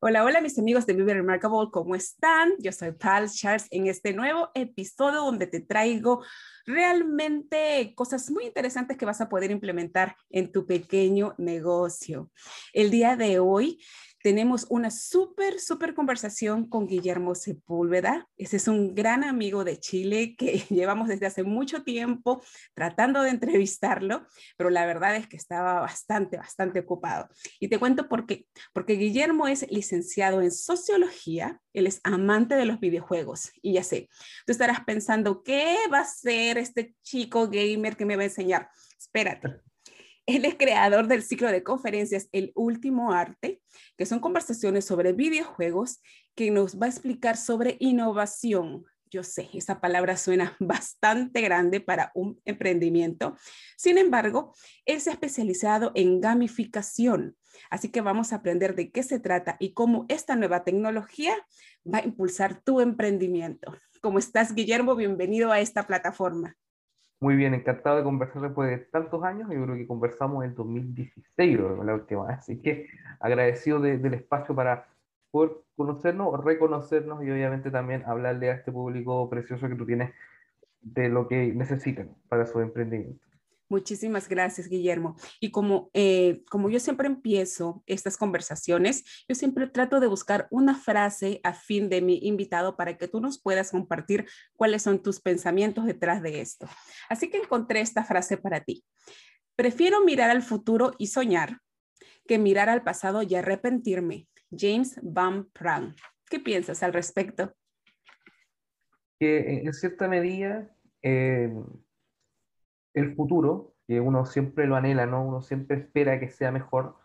Hola, hola mis amigos de Vive Remarkable, ¿cómo están? Yo soy Pal Charles en este nuevo episodio donde te traigo realmente cosas muy interesantes que vas a poder implementar en tu pequeño negocio. El día de hoy tenemos una súper, súper conversación con Guillermo Sepúlveda. Ese es un gran amigo de Chile que llevamos desde hace mucho tiempo tratando de entrevistarlo, pero la verdad es que estaba bastante, bastante ocupado. Y te cuento por qué. Porque Guillermo es licenciado en sociología, él es amante de los videojuegos. Y ya sé, tú estarás pensando, ¿qué va a ser este chico gamer que me va a enseñar? Espérate. Él es creador del ciclo de conferencias El Último Arte, que son conversaciones sobre videojuegos que nos va a explicar sobre innovación. Yo sé, esa palabra suena bastante grande para un emprendimiento. Sin embargo, él se ha especializado en gamificación. Así que vamos a aprender de qué se trata y cómo esta nueva tecnología va a impulsar tu emprendimiento. ¿Cómo estás, Guillermo? Bienvenido a esta plataforma. Muy bien, encantado de conversar después de tantos años. Yo creo que conversamos en 2016, la última vez. Así que agradecido del espacio para poder conocernos, reconocernos y obviamente también hablarle a este público precioso que tú tienes de lo que necesitan para su emprendimiento. Muchísimas gracias, Guillermo. Y como, eh, como yo siempre empiezo estas conversaciones, yo siempre trato de buscar una frase a fin de mi invitado para que tú nos puedas compartir cuáles son tus pensamientos detrás de esto. Así que encontré esta frase para ti. Prefiero mirar al futuro y soñar que mirar al pasado y arrepentirme. James Van Prague. ¿Qué piensas al respecto? Que en cierta medida... Eh el futuro, que uno siempre lo anhela, ¿no? Uno siempre espera que sea mejor.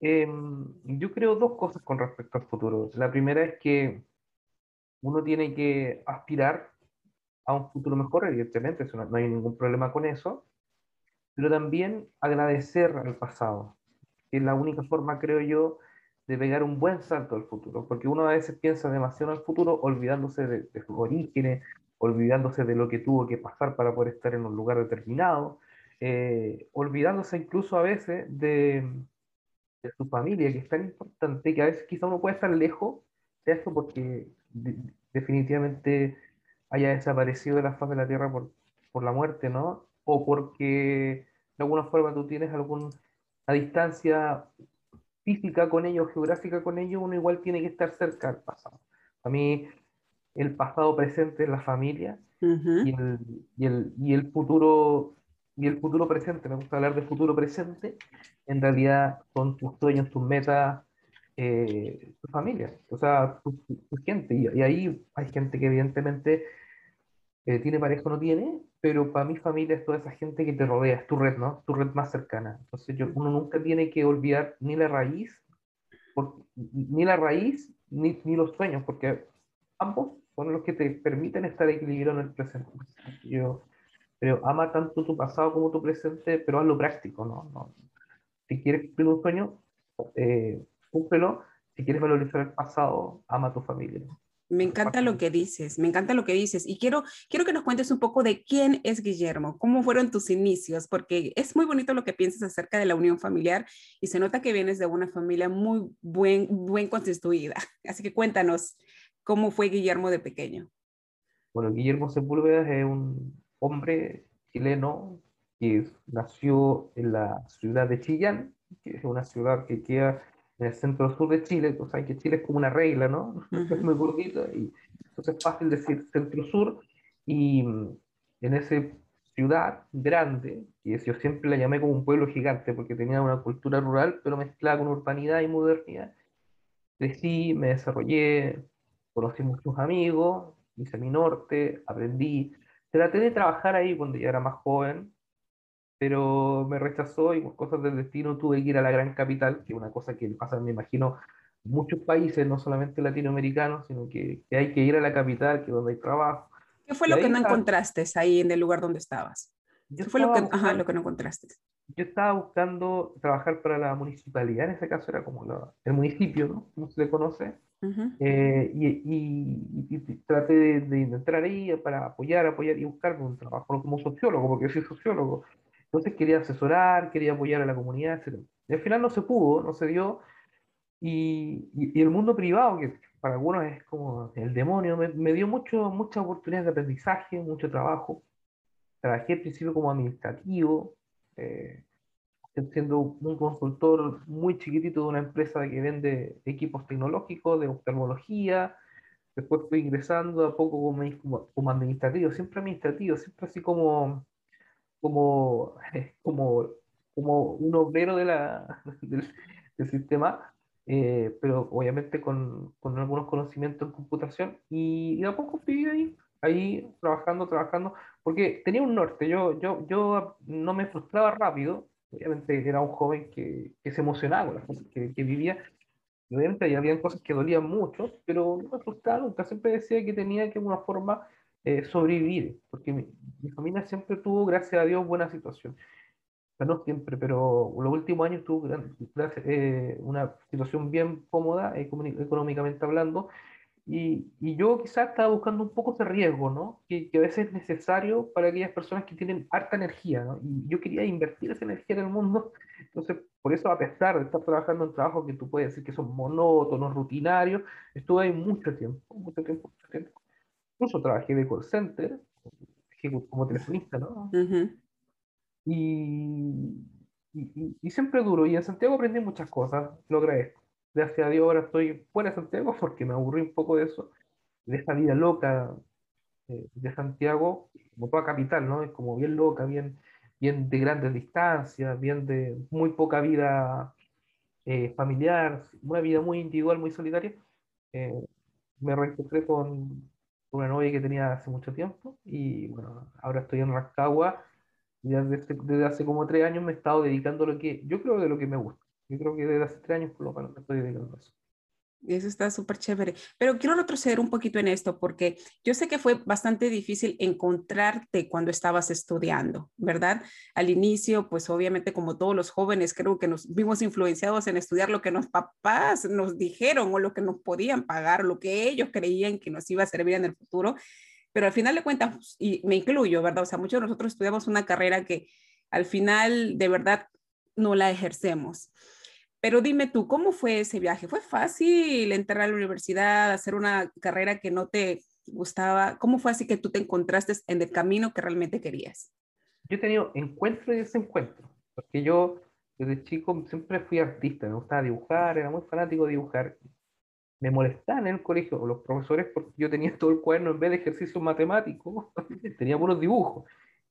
Em, yo creo dos cosas con respecto al futuro. La primera es que uno tiene que aspirar a un futuro mejor, evidentemente, eso no, hay ningún problema con eso, pero también agradecer al pasado, que es la única forma, creo yo, de pegar un buen salto al futuro, porque uno a veces piensa demasiado en el futuro olvidándose de, de sus orígenes, olvidándose de lo que tuvo que pasar para poder estar en un lugar determinado, eh, olvidándose incluso a veces de, su familia, que es tan importante que a veces quizá uno puede estar lejos de eso porque definitivamente haya desaparecido de la faz de la tierra por, por la muerte, ¿no? O porque de alguna forma tú tienes alguna distancia física con ellos, geográfica con ellos, uno igual tiene que estar cerca del pasado. A mí el pasado presente en la familia y, el, y, el, y, el, futuro y el futuro presente, me gusta hablar de futuro presente, en realidad son tus sueños, tus metas, eh, tu familia, o sea, tu, gente. Y, y, ahí hay gente que evidentemente eh, tiene pareja o no tiene, pero para mi familia es toda esa gente que te rodea, es tu red, ¿no? Tu red más cercana. Entonces yo, uno nunca tiene que olvidar ni la raíz, ni la raíz, ni, ni, los sueños, porque ambos son los que te permiten estar equilibrado en el presente. Yo, pero ama tanto tu pasado como tu presente, pero hazlo práctico, ¿no? no si quieres cumplir un sueño, eh, cúmplelo. Si quieres valorizar el pasado, ama a tu familia. Me encanta lo que dices, me encanta lo que dices. Y quiero, quiero que nos cuentes un poco de quién es Guillermo, cómo fueron tus inicios, porque es muy bonito lo que piensas acerca de la unión familiar y se nota que vienes de una familia muy buen, buen constituida. Así que cuéntanos, ¿cómo fue Guillermo de pequeño? Bueno, Guillermo Sepúlveda es un hombre chileno que nació en la ciudad de Chillán, que es una ciudad que queda en el centro sur de Chile, o sea, que Chile es como una regla, ¿no? Es muy gordita, y entonces es fácil decir centro sur, y mm, en esa ciudad grande, que yo siempre la llamé como un pueblo gigante, porque tenía una cultura rural, pero mezclada con urbanidad y modernidad, crecí, me desarrollé, conocí muchos amigos, hice mi norte, aprendí, traté de trabajar ahí cuando ya era más joven, pero me rechazó y por cosas del destino tuve que ir a la gran capital, que es una cosa que pasa, me imagino, en muchos países, no solamente latinoamericanos, sino que, que, hay que ir a la capital, que es donde hay trabajo. ¿Qué fue lo que no encontraste ahí en el lugar donde estabas? ¿Qué fue lo que, ajá, lo que no encontraste? Yo estaba buscando trabajar para la municipalidad, en ese caso era como el municipio, ¿no? Como se le conoce. Eh, y, y, y, traté de, de, entrar ahí para apoyar, apoyar y buscar un trabajo como sociólogo, porque yo soy sociólogo. Entonces quería asesorar, quería apoyar a la comunidad, etc. Y al final no se pudo, no se dio. Y, y el mundo privado, que para algunos es como el demonio, me, me dio mucho, muchas oportunidades de aprendizaje, mucho trabajo. Trabajé al principio como administrativo, eh, siendo un consultor muy chiquitito de una empresa que vende equipos tecnológicos de oftalmología. Después fui ingresando a poco como, como administrativo, siempre administrativo, siempre así como como, como, como un obrero de la, del, sistema, eh, pero obviamente con, con, algunos conocimientos en computación, y, y a poco fui ahí, ahí trabajando, trabajando, porque tenía un norte, yo, yo, yo no me frustraba rápido, obviamente era un joven que, que se emocionaba con las cosas que, que vivía, obviamente había cosas que dolían mucho, pero no me frustraba nunca, siempre decía que tenía que de alguna forma eh, sobrevivir, porque mi, mi, familia siempre tuvo, gracias a Dios, buena situación. no siempre, pero los últimos años tuvo eh, una situación bien cómoda, económicamente hablando, y, y, yo quizás estaba buscando un poco ese riesgo, ¿no? Que, que, a veces es necesario para aquellas personas que tienen harta energía, ¿no? Y yo quería invertir esa energía en el mundo, entonces, por eso, a pesar de estar trabajando en trabajos que tú puedes decir que son monótonos, rutinarios, estuve ahí mucho tiempo, mucho tiempo, mucho tiempo incluso trabajé de call center, como telefonista, ¿no? y, y, y, siempre duro. Y en Santiago aprendí muchas cosas, lo agradezco. Gracias a Dios ahora estoy fuera de Santiago porque me aburrí un poco de eso, de esta vida loca eh, de Santiago, como toda capital, ¿no? Es como bien loca, bien, bien de grandes distancias, bien de muy poca vida eh, familiar, una vida muy individual, muy solitaria. Eh, me reencontré con, una novia que tenía hace mucho tiempo y bueno, ahora estoy en Rancagua y desde, desde, hace como tres años me he estado dedicando a lo que yo creo de lo que me gusta. Yo creo que desde hace tres años por lo menos me estoy dedicando a eso. Eso está súper chévere. Pero quiero retroceder un poquito en esto porque yo sé que fue bastante difícil encontrarte cuando estabas estudiando, ¿verdad? Al inicio, pues obviamente como todos los jóvenes, creo que nos vimos influenciados en estudiar lo que los papás nos dijeron o lo que nos podían pagar, lo que ellos creían que nos iba a servir en el futuro. Pero al final de cuentas, y me incluyo, ¿verdad? O sea, muchos de nosotros estudiamos una carrera que al final de verdad no la ejercemos. Pero dime tú, ¿cómo fue ese viaje? ¿Fue fácil entrar a la universidad, hacer una carrera que no te gustaba? ¿Cómo fue así que tú te encontraste en el camino que realmente querías? Yo he tenido encuentro y desencuentro, porque yo desde chico siempre fui artista, me gustaba dibujar, era muy fanático de dibujar. Me molestaban en el colegio los profesores porque yo tenía todo el cuaderno en vez de ejercicios matemáticos, tenía buenos dibujos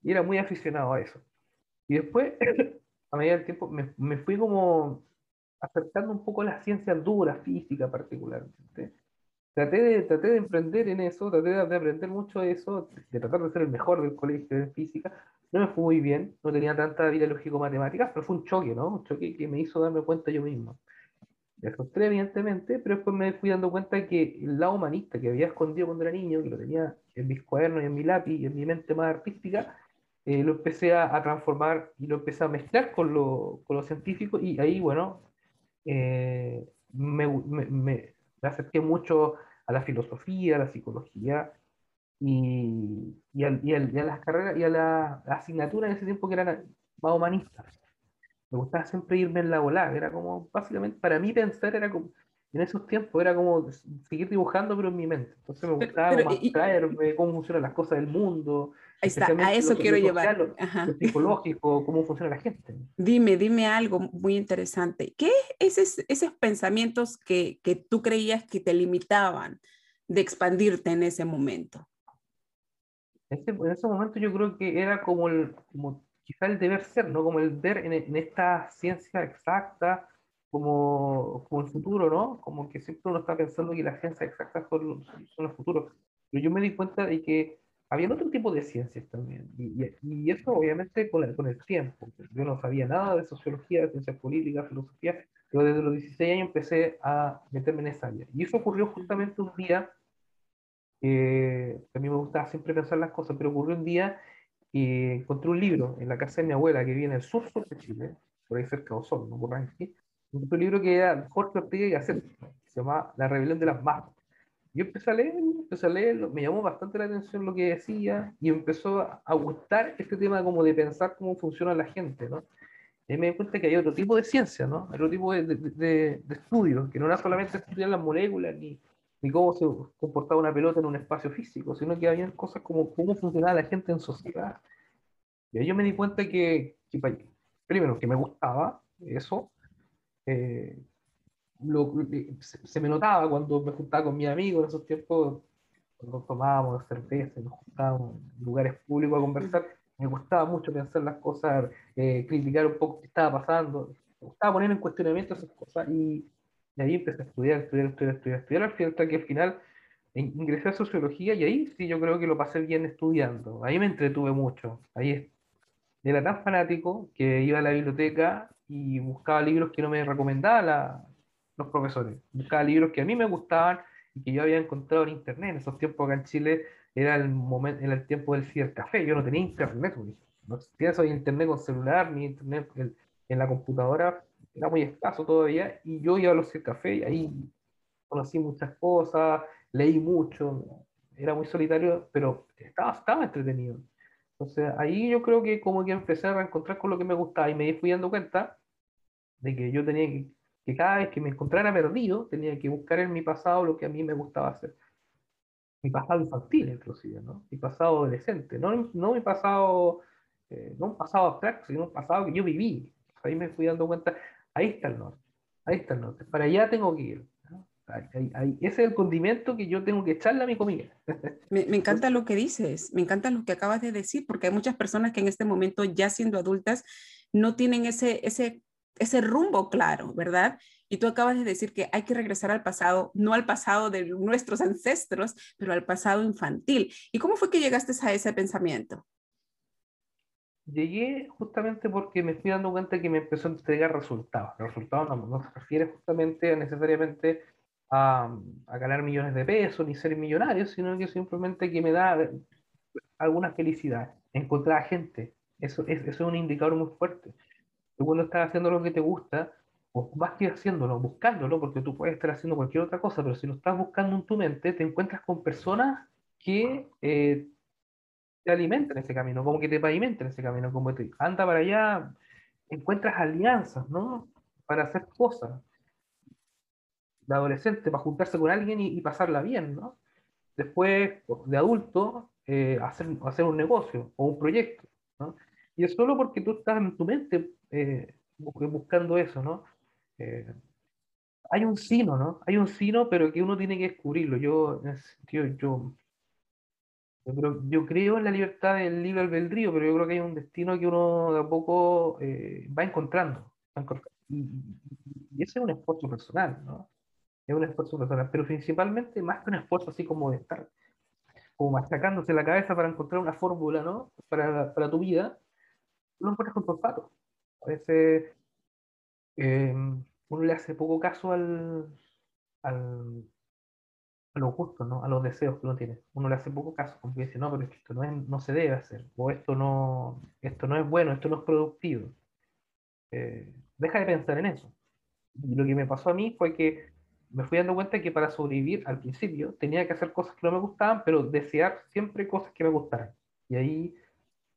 y era muy aficionado a eso. Y después, a medida del tiempo, me, me fui como acercando un poco a las ciencias duras, física particularmente. traté de, traté de emprender en eso, traté de, aprender mucho de eso, de tratar de ser el mejor del colegio en física. No me fue muy bien, no tenía tanta vida lógico-matemáticas, pero fue un choque, ¿no? Un choque que me hizo darme cuenta yo mismo. Me frustré, evidentemente, pero después me fui dando cuenta que el lado humanista que había escondido cuando era niño, que lo tenía en mis cuadernos y en mi lápiz y en mi mente más artística, eh, lo empecé a, transformar y lo empecé a mezclar con lo, con lo científico y ahí, bueno, eh, me, me, acerqué mucho a la filosofía, a la psicología y, a, las carreras y a la, asignatura en ese tiempo que eran más humanistas. Me gustaba siempre irme en la volada, era como, básicamente, para mí pensar era como, en esos tiempos era como seguir dibujando, pero en mi mente. Entonces me gustaba traerme cómo funcionan las cosas del mundo. Ahí está, a eso quiero llevar. Lo, psicológico, cómo funciona la gente. Dime, dime algo muy interesante. ¿Qué es esos, esos pensamientos que, que tú creías que te limitaban de expandirte en ese momento? En ese, en ese momento yo creo que era como, el, como quizá el deber ser, ¿no? Como el ver en, en esta ciencia exacta, como, como el futuro, ¿no? Como que siempre uno está pensando que las ciencias exactas son, son el futuro. Pero yo me di cuenta de que había otro tipo de ciencias también. Y, y, eso obviamente con el, con el tiempo. Yo no sabía nada de sociología, de ciencias políticas, filosofía, pero desde los 16 años empecé a meterme en esa área. Y eso ocurrió justamente un día, eh, a mí me gustaba siempre pensar las cosas, pero ocurrió un día y encontré un libro en la casa de mi abuela que vive en el sur, sur de Chile, por ahí cerca de Osorno, por aquí, un libro que era Jorge Ortega y Gasset, se llama La rebelión de las masas. Yo empecé a leer, empecé a leer, me llamó bastante la atención lo que decía y empezó a gustar este tema como de pensar cómo funciona la gente, ¿no? Y me di cuenta que hay otro tipo de ciencia, ¿no? Hay otro tipo de, de, de, estudios, que no era solamente estudiar las moléculas ni, ni cómo se comportaba una pelota en un espacio físico, sino que había cosas como cómo funcionaba la gente en sociedad. Y ahí yo me di cuenta que, que primero, que me gustaba eso, eh, lo, se, me notaba cuando me juntaba con mis amigos en esos tiempos, cuando tomábamos cerveza, nos juntábamos en lugares públicos a conversar, me gustaba mucho pensar las cosas, eh, criticar un poco qué estaba pasando, me gustaba poner en cuestionamiento esas cosas y, y ahí empecé a estudiar, estudiar, estudiar, estudiar, estudiar, al final hasta que al final ingresé a sociología y ahí sí yo creo que lo pasé bien estudiando, ahí me entretuve mucho, ahí era tan fanático que iba a la biblioteca y buscaba libros que no me recomendaban los profesores. Buscaba libros que a mí me gustaban y que yo había encontrado en internet. En esos tiempos acá en Chile era el, momento, era el tiempo del cibercafé. Yo no tenía internet, no existía eso de internet con celular ni internet en, la computadora. Era muy escaso todavía y yo iba a los cibercafés y ahí conocí muchas cosas, leí mucho. Era muy solitario, pero estaba, estaba entretenido. Entonces ahí yo creo que como que empecé a reencontrar con lo que me gustaba y me fui dando cuenta de que yo tenía que, que cada vez que me encontrara perdido, tenía que buscar en mi pasado lo que a mí me gustaba hacer. Mi pasado infantil, inclusive, ¿no? Mi pasado adolescente, no, no mi pasado, eh, no un pasado abstracto, sino un pasado que yo viví. Ahí me fui dando cuenta, ahí está el norte, ahí está el norte, para allá tengo que ir ese es el condimento que yo tengo que echarle a mi comida. Me, me, encanta lo que dices, me encanta lo que acabas de decir, porque hay muchas personas que en este momento, ya siendo adultas, no tienen ese, ese, ese rumbo claro, ¿verdad? Y tú acabas de decir que hay que regresar al pasado, no al pasado de nuestros ancestros, pero al pasado infantil. ¿Y cómo fue que llegaste a ese pensamiento? Llegué justamente porque me fui dando cuenta que me empezó a entregar resultados. Los resultados no, no se refiere justamente a necesariamente a, ganar millones de pesos ni ser millonario, sino que simplemente que me da alguna felicidad. Encontrar a gente, eso es, eso es un indicador muy fuerte. Tú cuando estás haciendo lo que te gusta, o vas que haciéndolo, buscándolo, porque tú puedes estar haciendo cualquier otra cosa, pero si lo estás buscando en tu mente, te encuentras con personas que eh, te alimentan ese camino, como que te pavimentan ese camino, como anda para allá, encuentras alianzas, ¿no? Para hacer cosas de adolescente para juntarse con alguien y, pasarla bien, ¿no? Después, de adulto, eh, hacer, hacer un negocio o un proyecto, ¿no? Y es solo porque tú estás en tu mente eh, buscando eso, ¿no? Eh, hay un sino, ¿no? Hay un sino, pero que uno tiene que descubrirlo. Yo, yo, yo, yo, creo en la libertad del libre albedrío, pero yo creo que hay un destino que uno de a poco va encontrando. y, y, ese es un esfuerzo personal, ¿no? es un esfuerzo personal, pero principalmente más que un esfuerzo así como de estar como machacándose la cabeza para encontrar una fórmula, ¿no? Para, para tu vida, lo encuentras con tu olfato. A veces eh, uno le hace poco caso al, al, a los gustos, ¿no? A los deseos que uno tiene. Uno le hace poco caso, porque dice, no, pero esto no, es, no se debe hacer, o esto no, esto no es bueno, esto no es productivo. Eh, deja de pensar en eso. Y lo que me pasó a mí fue que me fui dando cuenta que para sobrevivir al principio tenía que hacer cosas que no me gustaban, pero desear siempre cosas que me gustaran. Y ahí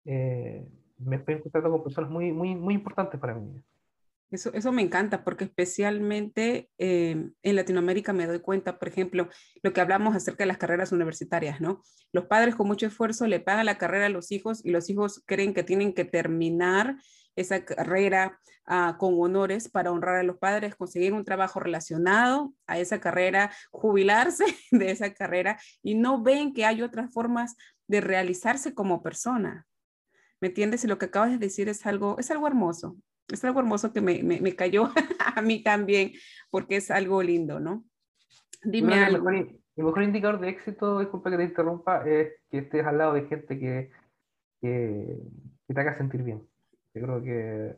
eh, me fui encontrando con personas muy, muy, muy importantes para mí. Eso, eso me encanta porque especialmente eh, en Latinoamérica me doy cuenta, por ejemplo, lo que hablamos acerca de las carreras universitarias, ¿no? Los padres con mucho esfuerzo le pagan la carrera a los hijos y los hijos creen que tienen que terminar esa carrera uh, con honores para honrar a los padres, conseguir un trabajo relacionado a esa carrera, jubilarse de esa carrera y no ven que hay otras formas de realizarse como persona. ¿Me entiendes? Y lo que acabas de decir es algo, es algo hermoso es algo hermoso que me, me, cayó a mí también, porque es algo lindo, ¿no? Dime algo. El mejor, el mejor, indicador de éxito, disculpa que te interrumpa, es que estés al lado de gente que, que, te haga sentir bien. Yo creo que,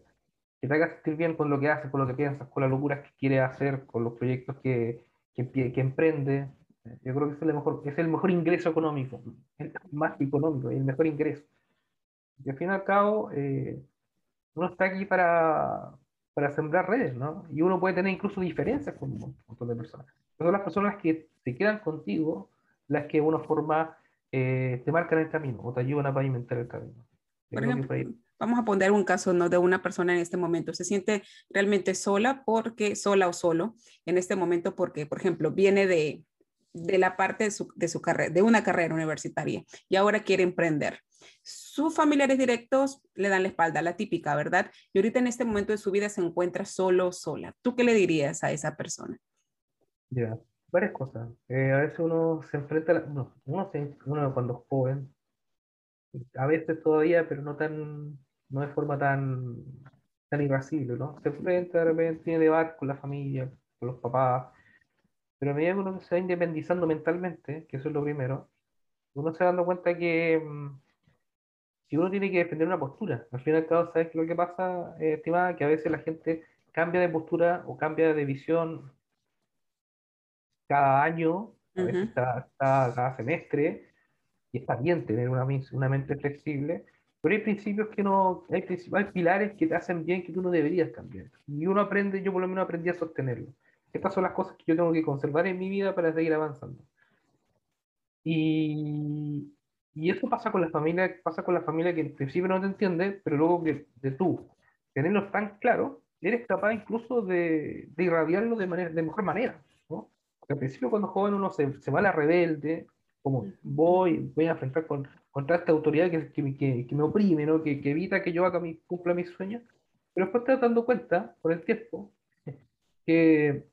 que, te haga sentir bien con lo que haces, con lo que piensas, con las locuras que quieres hacer, con los proyectos que, que, que emprende. Yo creo que es el, mejor, es el mejor ingreso económico, el más económico, el mejor ingreso. Y al fin y al cabo, eh, uno está aquí para, para sembrar redes, ¿no? Y uno puede tener incluso diferencias con un montón de personas. son las personas que se quedan contigo las que de una forma eh, te marcan el camino o te ayudan a pavimentar el camino. Por ejemplo, vamos a poner un caso ¿no? de una persona en este momento. Se siente realmente sola porque, sola o solo, en este momento porque, por ejemplo, viene de, de la parte de su, de su carrera, de una carrera universitaria y ahora quiere emprender sus familiares directos le dan la espalda, la típica, ¿verdad? Y ahorita en este momento de su vida se encuentra solo, sola. ¿Tú qué le dirías a esa persona? Ya, varias cosas. Eh, a veces uno se enfrenta, a no, uno, se, uno cuando es joven, a veces todavía, pero no tan, no de forma tan, tan irascible, ¿no? Se enfrenta, de repente tiene debate con la familia, con los papás, pero a medida que uno se va independizando mentalmente, que eso es lo primero, uno se va dando cuenta que mm, si uno tiene que defender una postura. Al fin y al cabo, ¿sabes qué lo que pasa, eh, estimada? Que a veces la gente cambia de postura o cambia de visión cada año, a veces cada, semestre, y está bien tener una, una mente flexible, pero hay principios que no, hay, hay pilares que te hacen bien que tú no deberías cambiar. Y uno aprende, yo por lo menos aprendí a sostenerlo. Estas son las cosas que yo tengo que conservar en mi vida para seguir avanzando. Y, y eso pasa con la familia, pasa con la familia que en principio no te entiende, pero luego que de tú tenerlo tan claro, eres capaz incluso de, de irradiarlo de, manera, de mejor manera. ¿no? Porque al principio cuando joven uno se, se va a la rebelde, como voy, voy a enfrentar con, contra esta autoridad que, que, que, me oprime, ¿no? que, que, evita que yo haga mi, cumpla mis sueños, pero después te das dando cuenta, con el tiempo, que,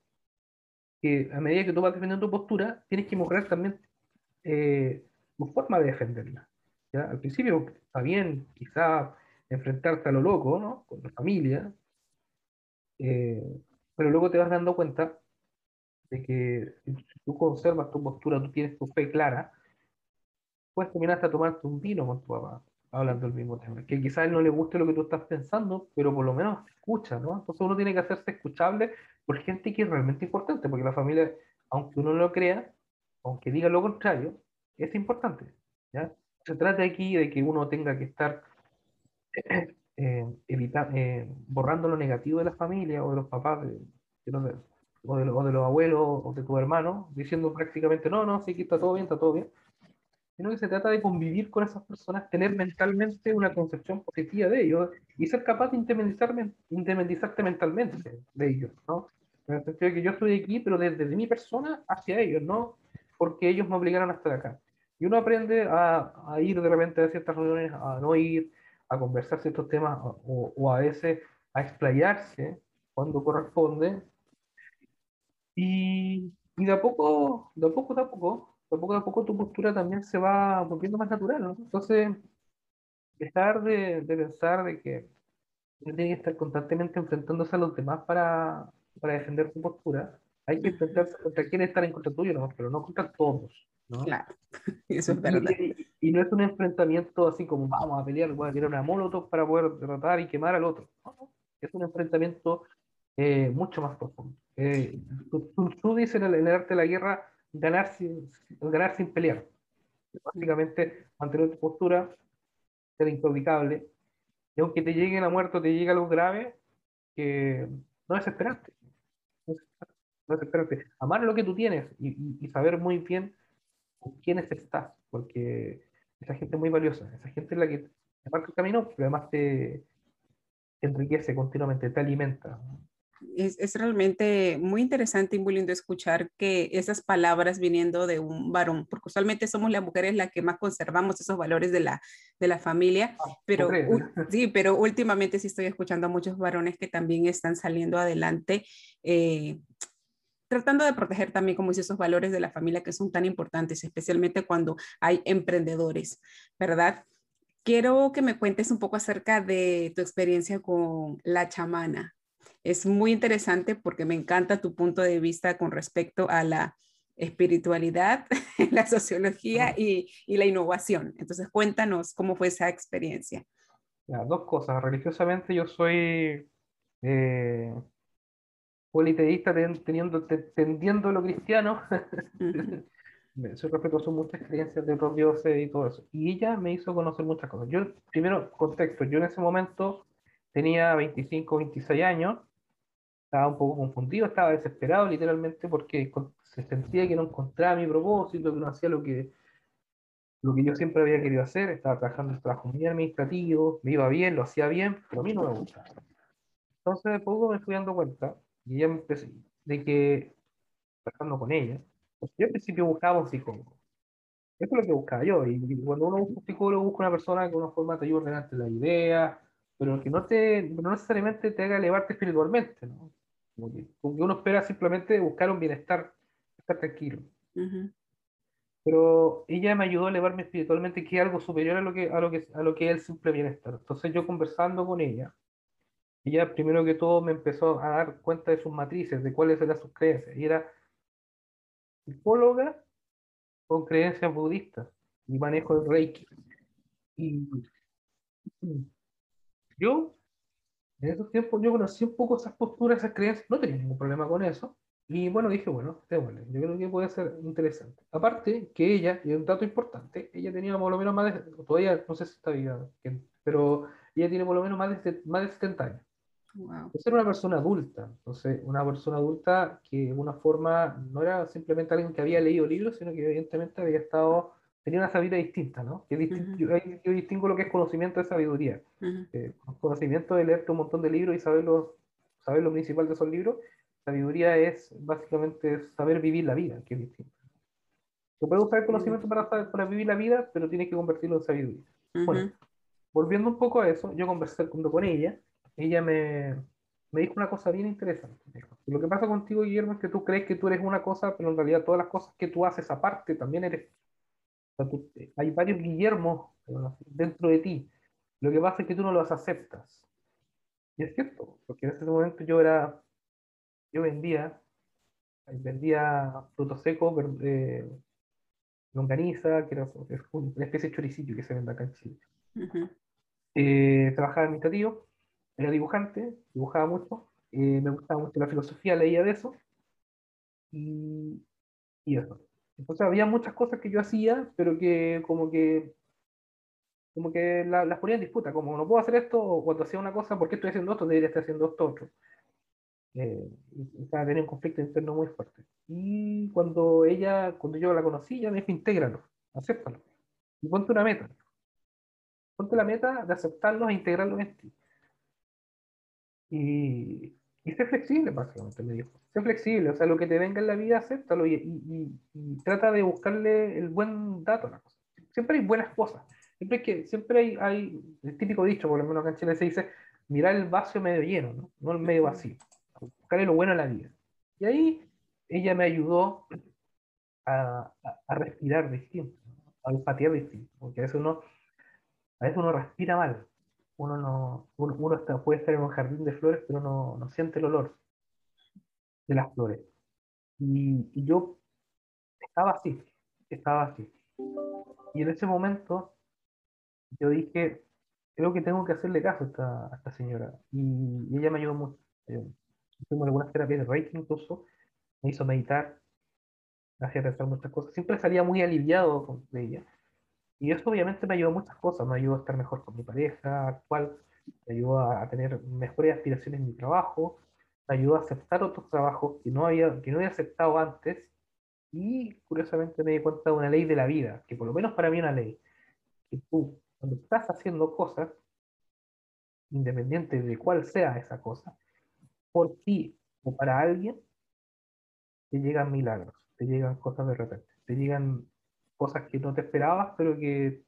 que a medida que tú vas defendiendo tu postura, tienes que mejorar también eh, forma de defenderla. ¿ya? Al principio está bien, quizá enfrentarte a lo loco, ¿no? Con la familia, eh, pero luego te vas dando cuenta de que si tú conservas tu postura, tú tienes tu fe clara, puedes terminar hasta tomarte un vino con tu papá, hablando del mismo tema. Que quizá a él no le guste lo que tú estás pensando, pero por lo menos escucha, ¿no? Entonces uno tiene que hacerse escuchable por gente que es realmente importante, porque la familia, aunque uno no lo crea, aunque diga lo contrario, es importante. ¿ya? Se trata aquí de que uno tenga que estar eh, eh, borrando lo negativo de la familia o de los papás, de, o, de, los abuelos o de tu hermano, diciendo prácticamente, no, no, sí, que está todo bien, está todo bien. Sino que se trata de convivir con esas personas, tener mentalmente una concepción positiva de ellos y ser capaz de independizarte mentalmente de ellos, ¿no? En el sentido de que yo estoy aquí, pero desde, mi persona hacia ellos, no porque ellos me obligaron a estar acá. Y uno aprende a, a, ir de repente a ciertas reuniones, a no ir, a conversar ciertos temas o, o a veces a explayarse cuando corresponde. Y, y, de a poco, de a poco, de a poco, de a poco, de a poco tu postura también se va volviendo más natural. ¿no? Entonces, dejar de, de pensar de que uno tiene que estar constantemente enfrentándose a los demás para, para defender su postura, Hay que enfrentarse contra quienes están en contra tuyo, ¿no? pero no contra todos. ¿no? Claro, eso es verdad. Y, no es un enfrentamiento así como vamos a pelear, voy a tirar una molotov para poder derrotar y quemar al otro. es un enfrentamiento eh, mucho más profundo. Eh, tú, dices en el, en el, arte de la guerra ganar sin, ganar sin pelear. Básicamente mantener tu postura, ser improbicable, y aunque te llegue la muerte o te llegue algo grave, que no desesperarte. No desesperarte. Amar lo que tú tienes y, saber muy bien con quiénes estás, porque esa gente es muy valiosa. Esa gente es la que te marca el camino, pero además te enriquece continuamente, te alimenta es, realmente muy interesante y muy lindo escuchar que esas palabras viniendo de un varón, porque usualmente somos las mujeres las que más conservamos esos valores de la, de la familia, ah, pero, sí, pero últimamente sí estoy escuchando a muchos varones que también están saliendo adelante. Eh, tratando de proteger también, como dice, esos valores de la familia que son tan importantes, especialmente cuando hay emprendedores, ¿verdad? Quiero que me cuentes un poco acerca de tu experiencia con la chamana. Es muy interesante porque me encanta tu punto de vista con respecto a la espiritualidad, la sociología y, la innovación. Entonces, cuéntanos cómo fue esa experiencia. dos cosas. Religiosamente yo soy eh, politeísta teniendo, tendiendo lo cristiano. soy respetuoso muchas creencias de otros dioses y todo eso. Y ella me hizo conocer muchas cosas. Yo, primero, contexto, yo en ese momento tenía 25, 26 años estaba un poco confundido, estaba desesperado literalmente porque se sentía que no encontraba mi propósito, que no hacía lo que, lo que yo siempre había querido hacer, estaba trabajando en trabajo muy administrativo, me iba bien, lo hacía bien, pero a mí no me gustaba. Entonces de poco me fui dando cuenta y ya empecé de que, trabajando con ella, yo al principio buscaba un psicólogo. Eso es lo que buscaba yo. Y cuando uno busca un psicólogo, busca una persona que de una forma te ayude a ordenarte la idea, pero que no, te, no necesariamente te haga elevarte espiritualmente. ¿no? Como que, uno espera simplemente buscar un bienestar, estar tranquilo. Pero ella me ayudó a elevarme espiritualmente, que es algo superior a lo que, a lo que, a lo que es el simple bienestar. Entonces yo conversando con ella, ella primero que todo me empezó a dar cuenta de sus matrices, de cuáles eran sus creencias. Y era psicóloga con creencias budistas y manejo el Reiki. Y yo en esos tiempos yo conocí un poco esas posturas, esas creencias, no tenía ningún problema con eso. Y bueno, dije, bueno, démosle, yo creo que puede ser interesante. Aparte, que ella, y un dato importante, ella tenía por lo menos más de, todavía no sé si está viva, pero ella tiene por lo menos más de, más de 70 años. Wow. Es una persona adulta, entonces una persona adulta que de una forma no era simplemente alguien que había leído libros, sino que evidentemente había estado tenía una sabiduría distinta, ¿no? Que yo, distingo lo que es conocimiento de sabiduría. Eh, conocimiento de leerte un montón de libros y saber lo, saber lo principal de esos libros. Sabiduría es básicamente saber vivir la vida, que es distinto. Se puede usar el conocimiento para, para vivir la vida, pero tienes que convertirlo en sabiduría. Bueno, volviendo un poco a eso, yo conversé con ella, ella me, me dijo una cosa bien interesante. Lo que pasa contigo, Guillermo, es que tú crees que tú eres una cosa, pero en realidad todas las cosas que tú haces aparte también eres hay varios Guillermo dentro de ti. Lo que pasa es que tú no los aceptas. Y es cierto, porque en ese momento yo era, yo vendía, vendía frutos secos, eh, longaniza, que era una especie de choricillo que se vende acá en Chile. Eh, trabajaba administrativo, era dibujante, dibujaba mucho, me gustaba mucho la filosofía, leía de eso, y, y eso. Entonces había muchas cosas que yo hacía, pero que como que como que las ponía en disputa, como no puedo hacer esto, o cuando hacía una cosa, ¿por qué estoy haciendo esto? Debería estar haciendo esto otro. Eh, y, tenía un conflicto interno muy fuerte. Y cuando ella, cuando yo la conocí, ella me dijo, intégralo, acéptalo. Y ponte una meta. Ponte la meta de aceptarlos e integrarlos en ti. Y, y sé flexible, básicamente, me dijo. Sé flexible, o sea, lo que te venga en la vida, acéptalo y, y, trata de buscarle el buen dato a la cosa. Siempre hay buenas cosas. Siempre, que, siempre hay, hay, el típico dicho, por lo menos acá en Chile se dice, mirar el vaso medio lleno, ¿no? no el medio vacío. Buscarle lo bueno a la vida. Y ahí ella me ayudó a, a, respirar distinto, a olfatear distinto, porque a veces uno, a veces uno respira mal, uno no uno, está, puede estar en un jardín de flores, pero no, no siente el olor de las flores. Y, yo estaba así, estaba así. Y en ese momento yo dije, creo que tengo que hacerle caso a esta, a esta señora. Y, ella me ayudó mucho. Hicimos algunas terapias de Reiki incluso, me hizo meditar, me hacía pensar muchas cosas. Siempre salía muy aliviado de ella. Y eso obviamente me ayudó a muchas cosas, me ayudó a estar mejor con mi pareja actual, me ayudó a, tener mejores aspiraciones en mi trabajo, me ayudó a aceptar otros trabajos que no había, que no había aceptado antes. Y curiosamente me di cuenta de una ley de la vida, que por lo menos para mí es una ley, que tú, cuando estás haciendo cosas, independiente de cuál sea esa cosa, por ti o para alguien, te llegan milagros, te llegan cosas de repente, te llegan cosas que no te esperabas, pero que,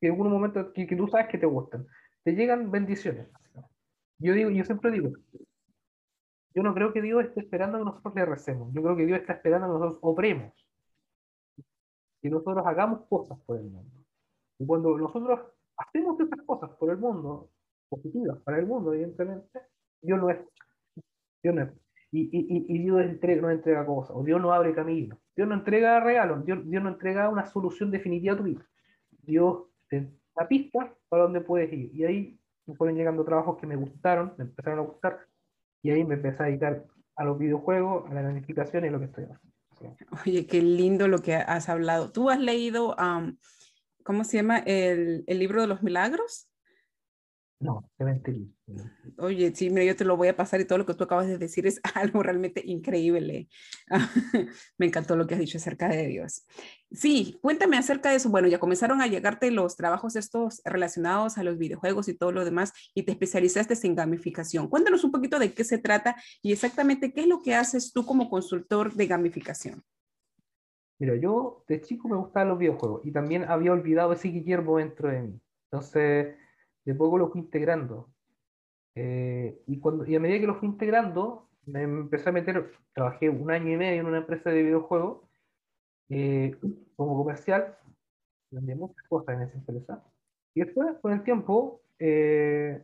en algún momento que, tú sabes que te gustan. Te llegan bendiciones. Yo digo, yo siempre digo, yo no creo que Dios esté esperando que nosotros le recemos. Yo creo que Dios está esperando que nosotros obremos. Que nosotros hagamos cosas por el mundo. Y cuando nosotros hacemos esas cosas por el mundo, positivas para el mundo, evidentemente, Dios no es. Dios no es. Y, y, y Dios entrega, no entrega cosas, o Dios no abre caminos. Dios no entrega regalos, Dios, Dios no entrega una solución definitiva a tu vida. Dios te da pistas para dónde puedes ir. Y ahí me fueron llegando trabajos que me gustaron, me empezaron a gustar, y ahí me empecé a dedicar a los videojuegos, a la gamificación y a lo que estoy haciendo. Oye, qué lindo lo que has hablado. ¿Tú has leído, ¿cómo se llama? El, el libro de los milagros? No, te mentiría. Oye, sí, mira, yo te lo voy a pasar y todo lo que tú acabas de decir es algo realmente increíble. Me encantó lo que has dicho acerca de Dios. Sí, cuéntame acerca de eso. Bueno, ya comenzaron a llegarte los trabajos estos relacionados a los videojuegos y todo lo demás y te especializaste en gamificación. Cuéntanos un poquito de qué se trata y exactamente qué es lo que haces tú como consultor de gamificación. Mira, yo de chico me gustaban los videojuegos y también había olvidado ese Guillermo dentro de mí. Entonces de poco lo fui integrando. Eh, y, cuando, y a medida que lo fui integrando, me empecé a meter, trabajé un año y medio en una empresa de videojuegos eh, como comercial, vendía muchas cosas en esa empresa. Y después, con el tiempo, eh,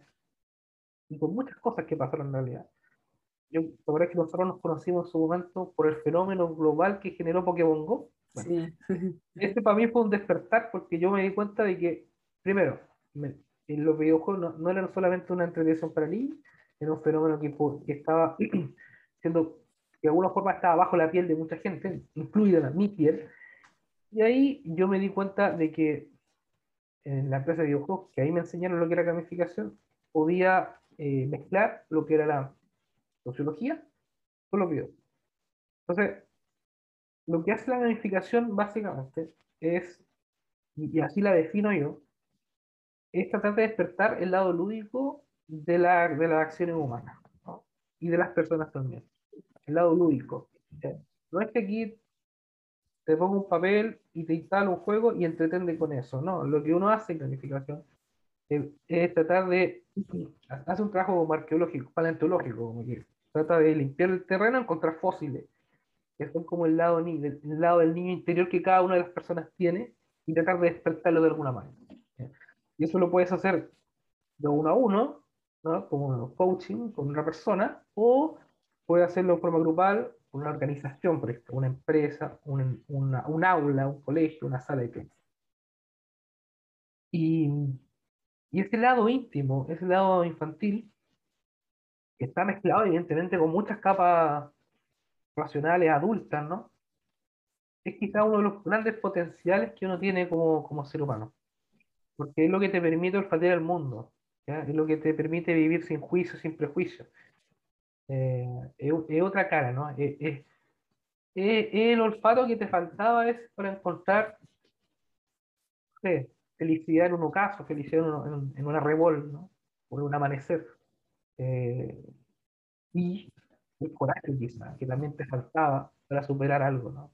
y con muchas cosas que pasaron en realidad, yo, la verdad es que nosotros nos conocimos en su momento por el fenómeno global que generó Pokémon Go. Este para mí fue un despertar porque yo me di cuenta de que, primero, me, los videojuegos no, no eran solamente una entretención para niños, era un fenómeno que, que estaba siendo, de alguna forma estaba bajo la piel de mucha gente, incluida mi piel, y ahí yo me di cuenta de que en la empresa de videojuegos, que ahí me enseñaron lo que era gamificación, podía eh, mezclar lo que era la sociología con los videojuegos. Entonces, lo que hace la gamificación básicamente es, y así la defino yo, es tratar de despertar el lado lúdico de, la, de las acciones humanas y de las personas también. El lado lúdico. No es que aquí te ponga un papel y te instala un juego y entretende con eso. No, lo que uno hace en planificación es, tratar de hacer un trabajo arqueológico, paleontológico, como que trata de limpiar el terreno, encontrar fósiles, que son como el lado, el lado del niño interior que cada una de las personas tiene y tratar de despertarlo de alguna manera. Y eso lo puedes hacer de uno a uno, ¿no? como coaching con una persona, o puedes hacerlo de forma grupal con una organización, por ejemplo, una empresa, un aula, un colegio, una sala de clases. Y, y ese lado íntimo, ese lado infantil, que está mezclado evidentemente con muchas capas racionales adultas, ¿no? Es quizá uno de los grandes potenciales que uno tiene como, como ser humano porque es lo que te permite olfatear el mundo, es lo que te permite vivir sin juicio, sin prejuicio. Eh, es, otra cara, ¿no? Es, el olfato que te faltaba es para encontrar felicidad en un ocaso, felicidad en, una revol, ¿no? o en un amanecer. Eh, y el coraje quizá, que también te faltaba para superar algo, ¿no?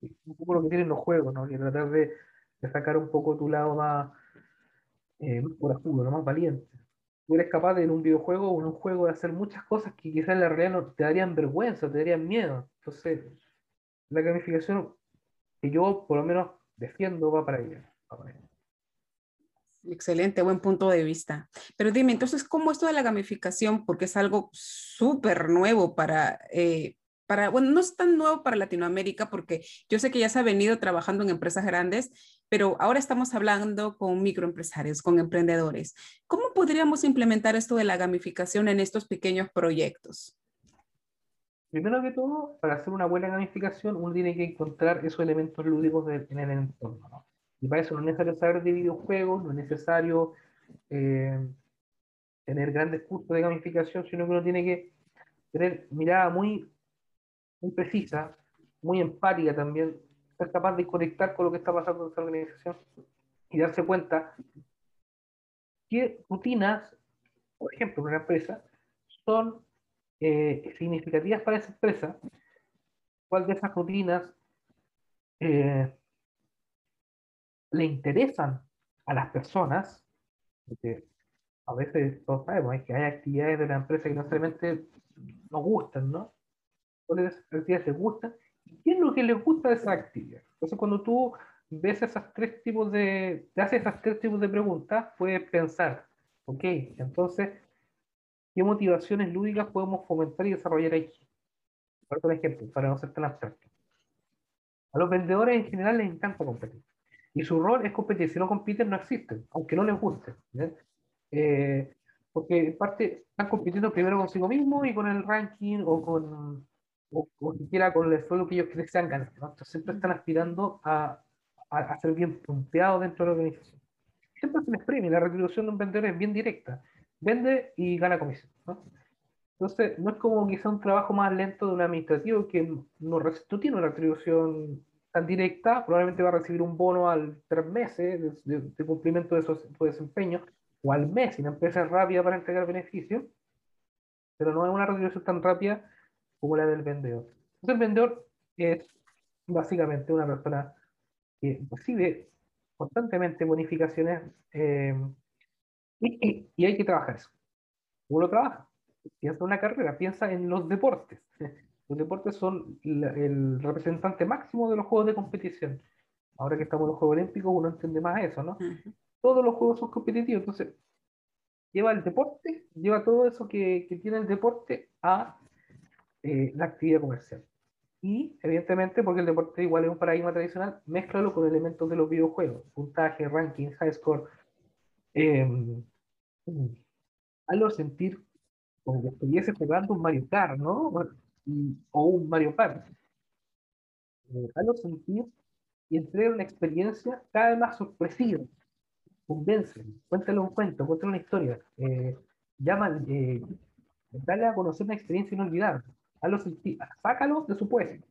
un poco lo que tienen los juegos, ¿no? Que tratar de, de sacar un poco tu lado más, eh, corajudo, ¿no? más valiente. Tú eres capaz de en un videojuego o en un juego de hacer muchas cosas que quizás en la realidad no, te darían vergüenza, te darían miedo. Entonces, la gamificación que yo por lo menos defiendo va para ella. Excelente, buen punto de vista. Pero dime, entonces, ¿cómo esto de la gamificación? Porque es algo súper nuevo para, eh, para, bueno, no es tan nuevo para Latinoamérica porque yo sé que ya se ha venido trabajando en empresas grandes, pero ahora estamos hablando con microempresarios, con emprendedores. ¿Cómo podríamos implementar esto de la gamificación en estos pequeños proyectos? Primero que todo, para hacer una buena gamificación, uno tiene que encontrar esos elementos lúdicos en el entorno. Y para eso no es necesario saber de videojuegos, no es necesario eh, tener grandes cursos de gamificación, sino que uno tiene que tener mirada muy, muy precisa, muy empática también, ser capaz de conectar con lo que está pasando en esa organización y darse cuenta qué rutinas, por ejemplo, en una empresa, son eh, significativas para esa empresa, cuál de esas rutinas eh, le interesan a las personas, porque a veces todos sabemos que hay actividades de la empresa que no necesariamente nos gustan, ¿no? ¿Cuáles actividades les gustan? ¿Y qué es lo que les gusta de esa actividad? Entonces, cuando tú ves esas tres tipos de, te haces esas tres tipos de preguntas, puedes pensar, ok, entonces, ¿qué motivaciones lúdicas podemos fomentar y desarrollar ahí? Por ejemplo, para no ser tan abstracto. A los vendedores en general les encanta competir. Y su rol es competir. Si no compiten, no existen, aunque no les guste. Eh, porque en parte están compitiendo primero consigo mismo y con el ranking o con o, siquiera con el suelo que ellos creen que sean ganar. Entonces siempre están aspirando a, a, ser bien punteados dentro de la organización. Siempre se les premia. La retribución de un vendedor es bien directa. Vende y gana comisión. Entonces, no es como quizá un trabajo más lento de un administrativo que no, no tiene una retribución tan directa, probablemente va a recibir un bono al tres meses de, cumplimiento de su, desempeño, o al mes, si la empresa es rápida para entregar beneficios, pero no es una retribución tan rápida como la del vendedor. Entonces el vendedor es básicamente una persona que recibe constantemente bonificaciones eh, y, y, hay que trabajar eso. ¿Cómo lo trabaja? Piensa en una carrera, piensa en los deportes. Los deportes son el representante máximo de los juegos de competición. Ahora que estamos en los Juegos Olímpicos, uno entiende más eso, ¿no? Todos los juegos son competitivos, entonces lleva el deporte, lleva todo eso que, que tiene el deporte a eh, la actividad comercial. Y evidentemente, porque el deporte igual es un paradigma tradicional, mézclalo con elementos de los videojuegos, puntaje, ranking, high score. Eh, hazlo sentir como que estuviese jugando un Mario Kart, ¿no? o un Mario Kart. Eh, hazlo sentir y entrega una experiencia cada vez más sorpresiva. Convence, cuéntale un cuento, cuéntale una historia. Eh, llama, eh, dale a conocer una experiencia inolvidable. Hazlo sentir, sácalo de su puesto.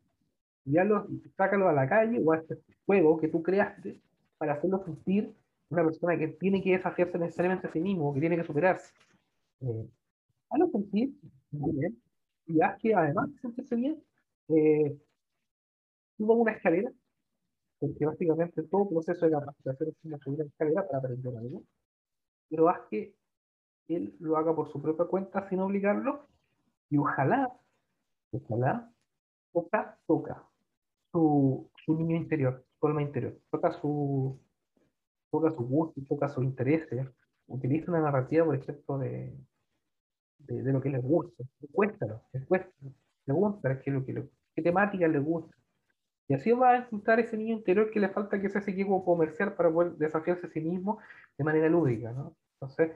Y hazlo, sácalo a la calle o a este juego que tú creaste para hacerlo sentir una persona que tiene que desafiarse necesariamente a sí mismo, que tiene que superarse. Eh, hazlo sentir bien, y haz que además de sentirse bien, eh, tuvo una escalera, porque básicamente todo proceso de capacitación es una subir una escalera para aprender algo, pero haz que él lo haga por su propia cuenta sin obligarlo, y ojalá, ojalá, toca, toca su, su niño interior, su alma interior, toca su, toca su gusto, toca sus intereses, utiliza una narrativa, por ejemplo, de, de, lo que les gusta. Cuéntalo, pregúntale qué, lo que, qué temática les gusta. Y así va a encontrar ese niño interior que le falta que sea ese equipo comercial para poder desafiarse a sí mismo de manera lúdica. ¿no? Entonces,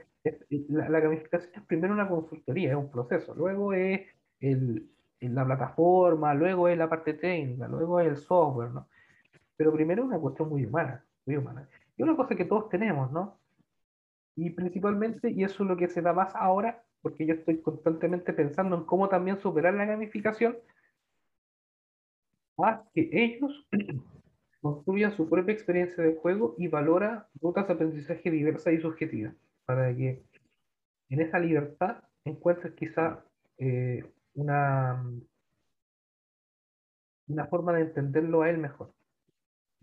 la, la, gamificación es primero una consultoría, es un proceso. Luego es el, la plataforma, luego es la parte técnica, luego es el software. ¿no? Pero primero es una cuestión muy humana, muy humana. Y una cosa que todos tenemos, ¿no? Y principalmente, y eso es lo que se da más ahora, porque yo estoy constantemente pensando en cómo también superar la gamificación, a que ellos construyan su propia experiencia de juego y valora rutas de aprendizaje diversas y subjetivas, para que en esa libertad encuentres quizá eh, una, una forma de entenderlo a él mejor.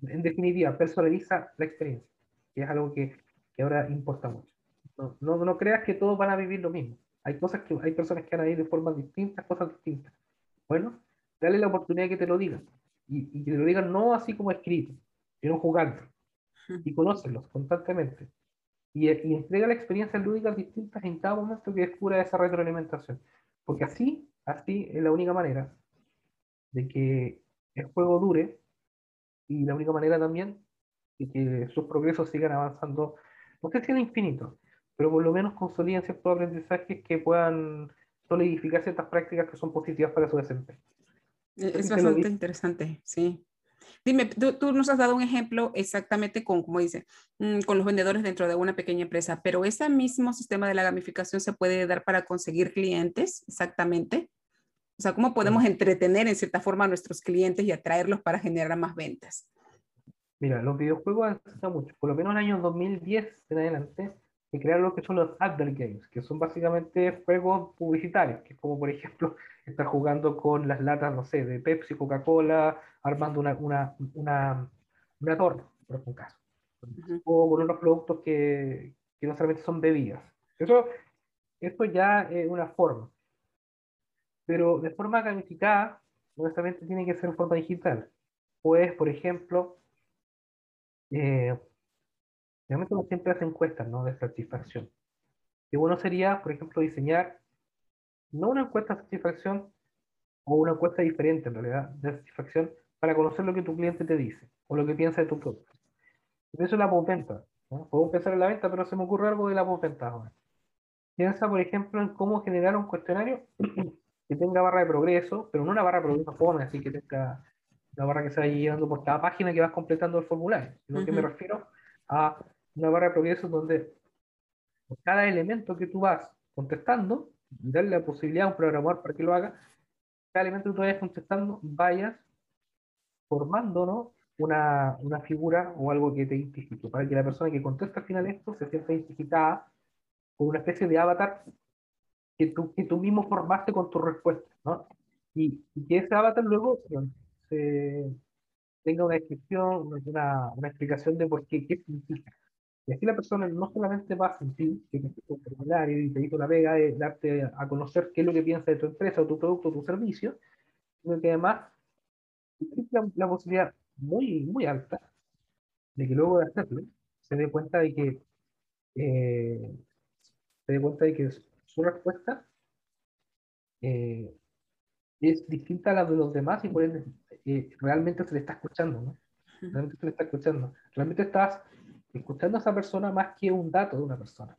En definitiva, personaliza la experiencia, que es algo que, que ahora importa mucho. No, no, no, creas que todos van a vivir lo mismo. Hay cosas que hay personas que van a ir de formas distintas, cosas distintas. Bueno, dale la oportunidad de que te lo digan. Y, que te lo digan no así como escrito, sino jugando. Y conócelos constantemente. Y, y entrega la experiencia lúdicas distintas en cada momento que descubra esa retroalimentación. Porque así, así es la única manera de que el juego dure y la única manera también de que sus progresos sigan avanzando, no sé si en infinito, pero por lo menos consoliden ciertos aprendizajes que puedan solidificar ciertas prácticas que son positivas para su desempeño. Es bastante interesante, sí. Dime, tú, nos has dado un ejemplo exactamente con, como dice, mm, con los vendedores dentro de una pequeña empresa, pero ese mismo sistema de la gamificación se puede dar para conseguir clientes, exactamente. O sea, ¿cómo podemos entretener en cierta forma a nuestros clientes y atraerlos para generar más ventas? Mira, los videojuegos han crecido mucho. Por lo menos en el año 2010 en adelante, se crearon lo que son los advert games, que son básicamente juegos publicitarios, que es como por ejemplo estar jugando con las latas, no sé, de Pepsi, Coca-Cola, armando una, una, una, una torta, por un caso. O con unos productos que, que, no solamente son bebidas. Eso, esto ya es una forma. Pero de forma gamificada, no necesariamente tiene que ser en forma digital. Pues, por ejemplo, eh, realmente uno siempre hace encuestas ¿no? de satisfacción. Y bueno sería, por ejemplo, diseñar no una encuesta de satisfacción o una encuesta diferente en realidad de satisfacción para conocer lo que tu cliente te dice o lo que piensa de tu producto. Eso es la postventa. ¿no? Puedo pensar en la venta, pero se me ocurre algo de la postventa ahora. Piensa, por ejemplo, en cómo generar un cuestionario que tenga barra de progreso, pero no una barra de progreso fome, así que tenga una barra que se vaya llevando por cada página que vas completando el formulario, sino que me refiero a una barra de progreso donde por cada elemento que tú vas contestando, darle la posibilidad a un programador para que lo haga, cada elemento que tú vayas contestando, vayas formando ¿no? una, una, figura o algo que te identifique, para que la persona que contesta al final esto se sienta identificada con una especie de avatar que tú, que tú mismo formaste con tu respuesta, ¿no? Y, que ese avatar luego se, tenga una descripción, una, una, explicación de por qué, qué significa. Y así la persona no solamente va a sentir que te un formulario y te hizo la pega de darte a conocer qué es lo que piensa de tu empresa o tu producto o tu servicio, sino que además la, la posibilidad muy, muy alta de que luego de hacerlo se dé cuenta de que eh, se dé cuenta de que su respuesta eh, es distinta a la de los demás y por ende eh, realmente se le está escuchando, ¿no? Realmente se le está escuchando. Realmente estás escuchando a esa persona más que un dato de una persona.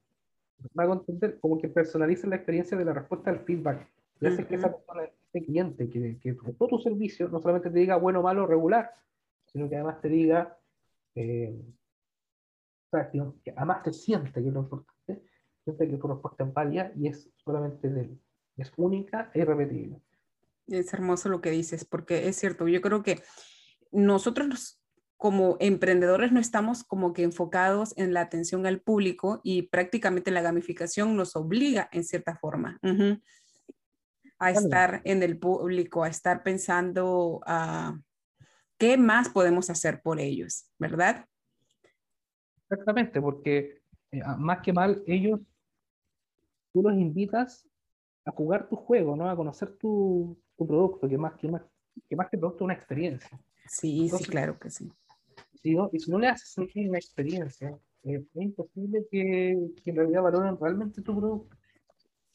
Me hago entender como que personaliza la experiencia de la respuesta al feedback. Y hace que esa persona, ese cliente que, que todo tu servicio, no solamente te diga bueno, malo, regular, sino que además te diga, eh, o sea, que además te siente que es lo importante, siente que tu respuesta es válida y es solamente de él. Es única e irrepetible. Es hermoso lo que dices, porque es cierto, yo creo que nosotros como emprendedores no estamos como que enfocados en la atención al público y prácticamente la gamificación nos obliga en cierta forma a estar en el público, a estar pensando ah, qué más podemos hacer por ellos, ¿verdad? Exactamente, porque eh, más que mal ellos, tú los invitas a jugar tu juego, ¿no? A conocer tu, tu producto, que más que más que más que producto una experiencia. Sí, sí, claro que sí si no, y si no le haces sentir una experiencia, es imposible que, que, en realidad valoren realmente tu producto.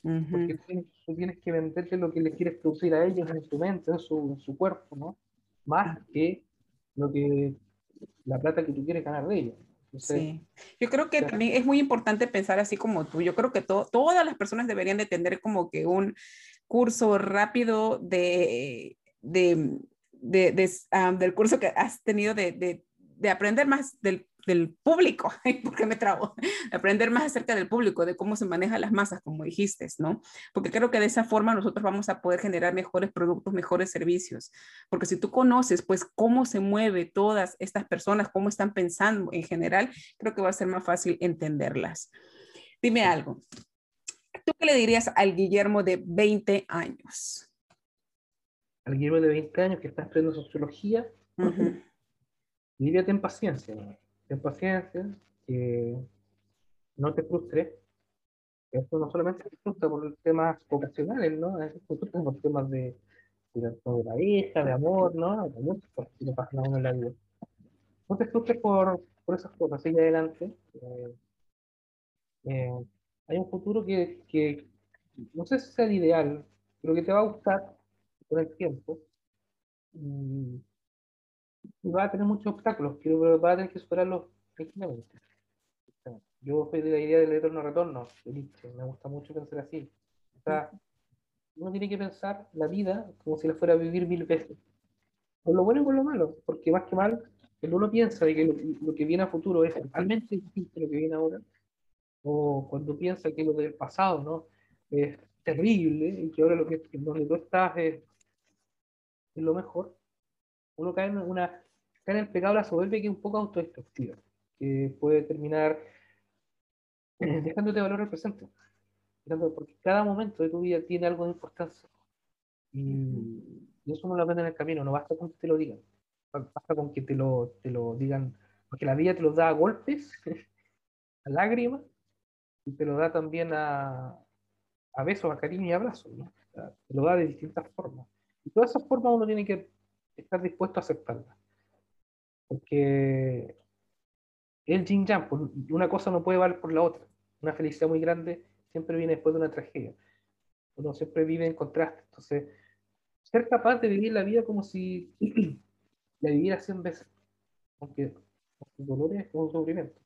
Porque tú tienes, que venderle lo que le quieres producir a ellos en su mente, en su, en su cuerpo, ¿no? Más que lo que la plata que tú quieres ganar de ellos. Sí, yo creo que también es muy importante pensar así como tú. Yo creo que todas las personas deberían de tener como que un curso rápido de, de, de, ah, del curso que has tenido de, de aprender más del, del público, porque me trago, aprender más acerca del público, de cómo se manejan las masas, como dijiste, ¿no? Porque creo que de esa forma nosotros vamos a poder generar mejores productos, mejores servicios, porque si tú conoces, pues, cómo se mueve todas estas personas, cómo están pensando en general, creo que va a ser más fácil entenderlas. Dime algo, ¿tú qué le dirías al Guillermo de 20 años? Al Guillermo de 20 años que está estudiando sociología, diría ten paciencia, ten paciencia, que no te frustres. Esto no solamente te frustra por temas vocacionales, ¿no? Es por temas de, de, de la hija, de amor, ¿no? De muchas cosas que pasan a uno en la vida. No te frustres por, por esas cosas, sigue adelante. Eh, eh, hay un futuro que, que no sé si sea el ideal, pero que te va a gustar con el tiempo. y, va a tener muchos obstáculos, pero va a tener que superarlos tranquilamente. Yo soy de la idea del eterno retorno, me gusta mucho pensar así. O sea, uno tiene que pensar la vida como si la fuera a vivir mil veces. Por lo bueno y por lo malo, porque más que mal, cuando uno piensa de que lo, que viene a futuro es realmente distinto a lo que viene ahora, o cuando piensa que lo del pasado ¿no? es terrible y que ahora lo que donde tú estás es, es lo mejor, uno cae en, una, el pecado de la soberbia que es un poco autodestructiva, que puede terminar dejándote valor al presente. Porque cada momento de tu vida tiene algo de importancia. Y, eso no lo aprende en el camino, no basta con que te lo digan. Basta con que te lo, te lo digan, porque la vida te lo da a golpes, a lágrimas, y te lo da también a, besos, a cariño y abrazos. te lo da de distintas formas. Y todas esas formas uno tiene que estar dispuesto a aceptarlas. Porque el yin yang, pues, una cosa no puede valer por la otra. Una felicidad muy grande siempre viene después de una tragedia. Uno siempre vive en contraste. Entonces, ser capaz de vivir la vida como si la viviera 100 veces, aunque con dolores, con sufrimiento.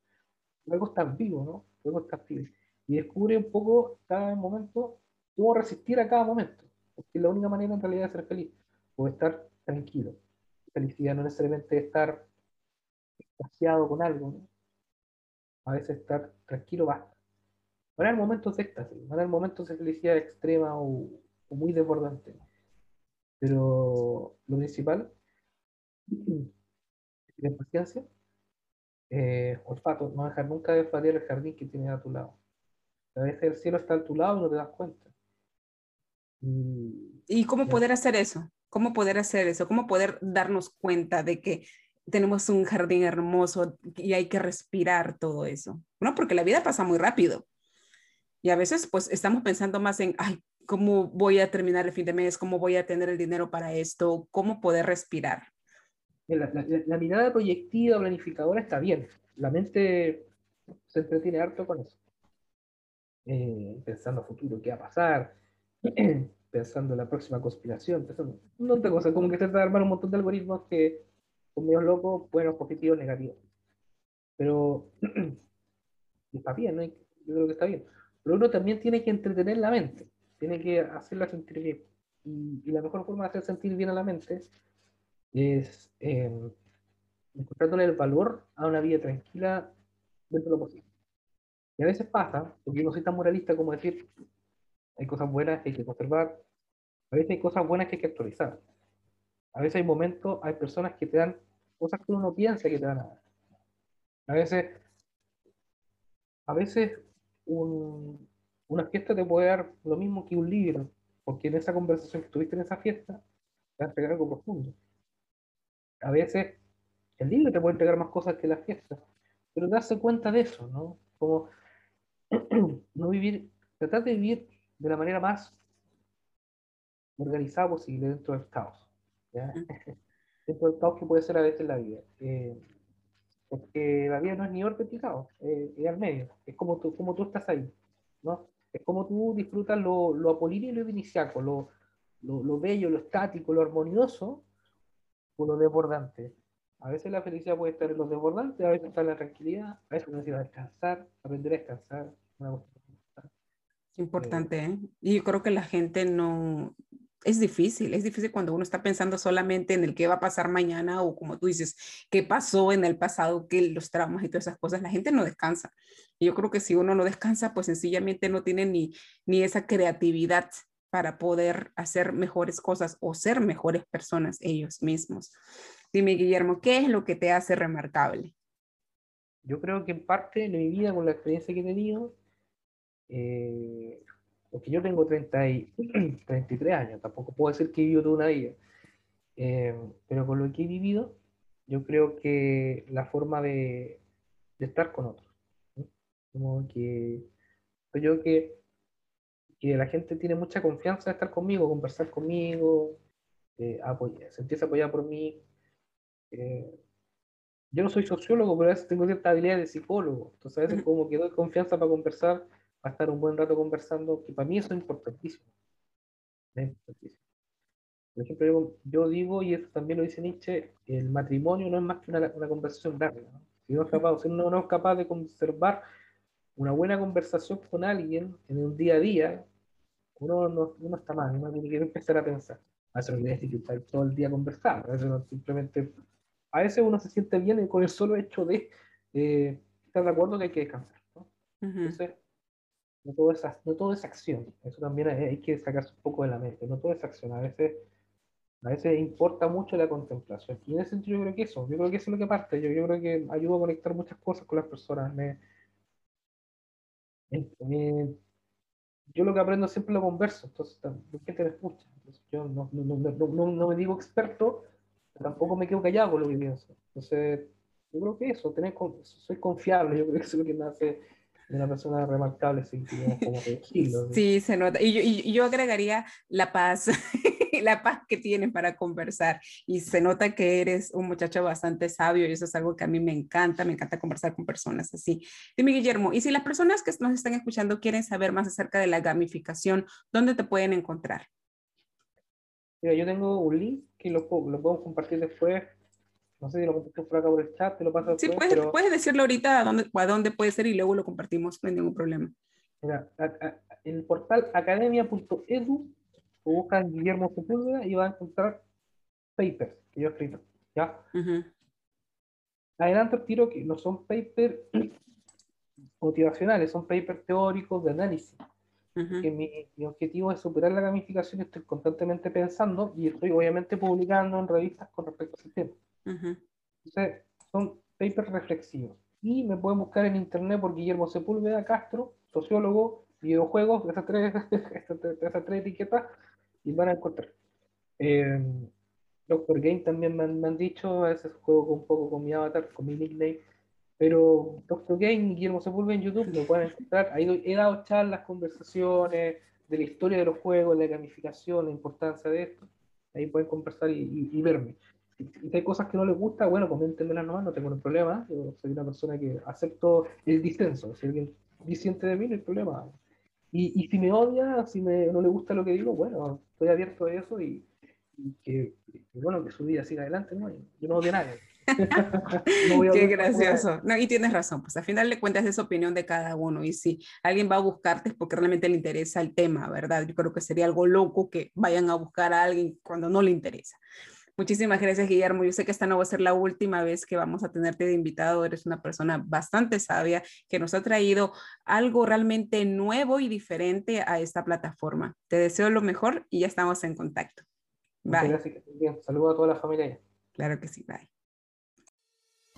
Luego estás vivo, ¿no? Luego estás vivo. Y descubre un poco cada momento cómo resistir a cada momento. Porque es la única manera en realidad de ser feliz. O estar tranquilo. Felicidad no necesariamente estar extasiado con algo, ¿no? A veces estar tranquilo basta. Van a haber momentos de éxtasis, van a haber momentos de felicidad extrema o, muy desbordante. Pero lo principal es paciencia, eh, olfato, no dejar nunca de olfatear el jardín que tienes a tu lado. A veces el cielo está a tu lado y no te das cuenta. ¿Y cómo poder hacer eso? ¿Cómo poder hacer eso? ¿Cómo poder darnos cuenta de que tenemos un jardín hermoso y hay que respirar todo eso? ¿No? Porque la vida pasa muy rápido. Y a veces pues estamos pensando más en, ay, ¿cómo voy a terminar el fin de mes? ¿Cómo voy a tener el dinero para esto? ¿Cómo poder respirar? La, mirada proyectiva, planificadora está bien. La mente se entretiene harto con eso. Eh, pensando futuro, qué va a pasar, pensando en la próxima conspiración, pensando un montón de cosas, como que se trata de armar un montón de algoritmos que son medio locos, buenos, positivos, negativos. Pero está bien, ¿no? yo creo que está bien. Pero uno también tiene que entretener la mente, tiene que hacerla sentir bien. Y, la mejor forma de hacer sentir bien a la mente es eh, encontrándole el valor a una vida tranquila dentro de lo posible. Y a veces pasa, porque yo no soy tan moralista como decir, hay cosas buenas que hay que conservar, a veces hay cosas buenas que hay que actualizar. A veces hay momentos, hay personas que te dan cosas que uno no piensa que te van a dar. A veces, a veces una fiesta te puede dar lo mismo que un libro, porque en esa conversación que tuviste en esa fiesta, te va a entregar algo profundo. A veces el libro te puede entregar más cosas que la fiesta, pero darse cuenta de eso, ¿no? Como no vivir, tratar de vivir de la manera más organizada posible dentro del caos. dentro del caos que puede ser a veces la vida. Eh, porque la vida no es ni orden ni caos, eh, es al medio, es como tú, como tú estás ahí, ¿no? Es como tú disfrutas lo, lo apolíneo y lo iniciaco, lo, lo, lo, bello, lo estático, lo armonioso, o lo desbordante. A veces la felicidad puede estar en lo desbordante, a veces está en la tranquilidad, a veces necesita descansar, aprender a descansar. Una Importante, ¿eh? Y yo creo que la gente no, es difícil, es difícil cuando uno está pensando solamente en el qué va a pasar mañana o como tú dices, qué pasó en el pasado, que los traumas y todas esas cosas, la gente no descansa. Y yo creo que si uno no descansa, pues sencillamente no tiene ni, ni esa creatividad para poder hacer mejores cosas o ser mejores personas ellos mismos. Dime, Guillermo, ¿qué es lo que te hace remarcable? Yo creo que en parte de mi vida, con la experiencia que he tenido, eh, porque yo tengo 30 y, 33 años, tampoco puedo decir que he vivido toda una vida, eh, pero con lo que he vivido, yo creo que la forma de, de estar con otros, como que yo que, que la gente tiene mucha confianza de estar conmigo, conversar conmigo, eh, apoyar, sentirse apoyada por mí. Eh, yo no soy sociólogo, pero a veces tengo cierta habilidad de psicólogo, entonces a veces como que doy confianza para conversar a estar un buen rato conversando, que para mí eso es importantísimo. Por ejemplo, yo, digo, y eso también lo dice Nietzsche, el matrimonio no es más que una, conversación larga. Si, no es capaz, si uno no es capaz de conservar una buena conversación con alguien en un día a día, uno, no, uno está mal, uno tiene que empezar a pensar. A veces no que estar todo el día conversando, a veces simplemente, a veces uno se siente bien con el solo hecho de eh, estar de acuerdo que hay que descansar. ¿no? Entonces, no todo, es, no todo es acción, eso también hay, que sacarse un poco de la mente, no todo es acción, a veces a veces importa mucho la contemplación. Y en ese sentido yo creo que eso, yo creo que eso es lo que parte. Yo, yo creo que ayuda a conectar muchas cosas con las personas. Me, yo lo que aprendo siempre lo converso, entonces la gente me escucha. yo no, no, no, no, me digo experto, tampoco me quedo callado con lo que pienso. Entonces, yo creo que eso, tener, soy confiable, yo creo que eso es lo que me hace una persona remarcable, sí, como Sí, se nota. Y yo, y yo agregaría la paz. la paz que tienen para conversar. Y se nota que eres un muchacho bastante sabio y eso es algo que a mí me encanta, me encanta conversar con personas así. Dime, Guillermo, y si las personas que nos están escuchando quieren saber más acerca de la gamificación, ¿dónde te pueden encontrar? Mira, yo tengo un link que lo, lo podemos compartir después. No sé si lo comparto por acá por el chat, te lo paso Sí, puedes, puedes decirlo ahorita a dónde, a dónde puede ser y luego lo compartimos, no hay ningún problema. Mira, el portal academia.edu buscan Guillermo Sepúlveda y van a encontrar papers que yo he escrito. ¿ya? Adelante tiro que no son papers motivacionales, son papers teóricos de análisis. que mi, mi, objetivo es superar la gamificación, estoy constantemente pensando y estoy obviamente publicando en revistas con respecto a ese tema. Entonces, son papers reflexivos. Y me pueden buscar en internet por Guillermo Sepúlveda Castro, sociólogo, videojuegos, esas tres, esas tres etiquetas, y van a encontrar. Eh, Doctor Game también me han, dicho, a veces juego un poco con mi avatar, con mi nickname, pero Doctor Game y Guillermo Sepúlveda en YouTube lo pueden encontrar. Ahí he dado charlas, conversaciones de la historia de los juegos, la gamificación, la importancia de esto. Ahí pueden conversar y, verme. Si, hay cosas que no les gusta, bueno, coméntenmelas nomás, no tengo ningún problema. Yo soy una persona que acepto el disenso. Si alguien disiente de mí, no hay problema. Y, y si me odia, si me, no le gusta lo que digo, bueno, estoy abierto a eso y, que, bueno, que su vida siga adelante, ¿no? Yo no odio a nadie. Qué gracioso. No, y tienes razón, pues al final le cuentas esa opinión de cada uno y si alguien va a buscarte es porque realmente le interesa el tema, ¿verdad? Yo creo que sería algo loco que vayan a buscar a alguien cuando no le interesa. Muchísimas gracias, Guillermo. Yo sé que esta no va a ser la última vez que vamos a tenerte de invitado. Eres una persona bastante sabia que nos ha traído algo realmente nuevo y diferente a esta plataforma. Te deseo lo mejor y ya estamos en contacto. Bye. Saludos a toda la familia. Claro que sí. Bye.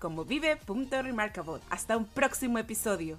como vive.remarkable. Hasta un próximo episodio.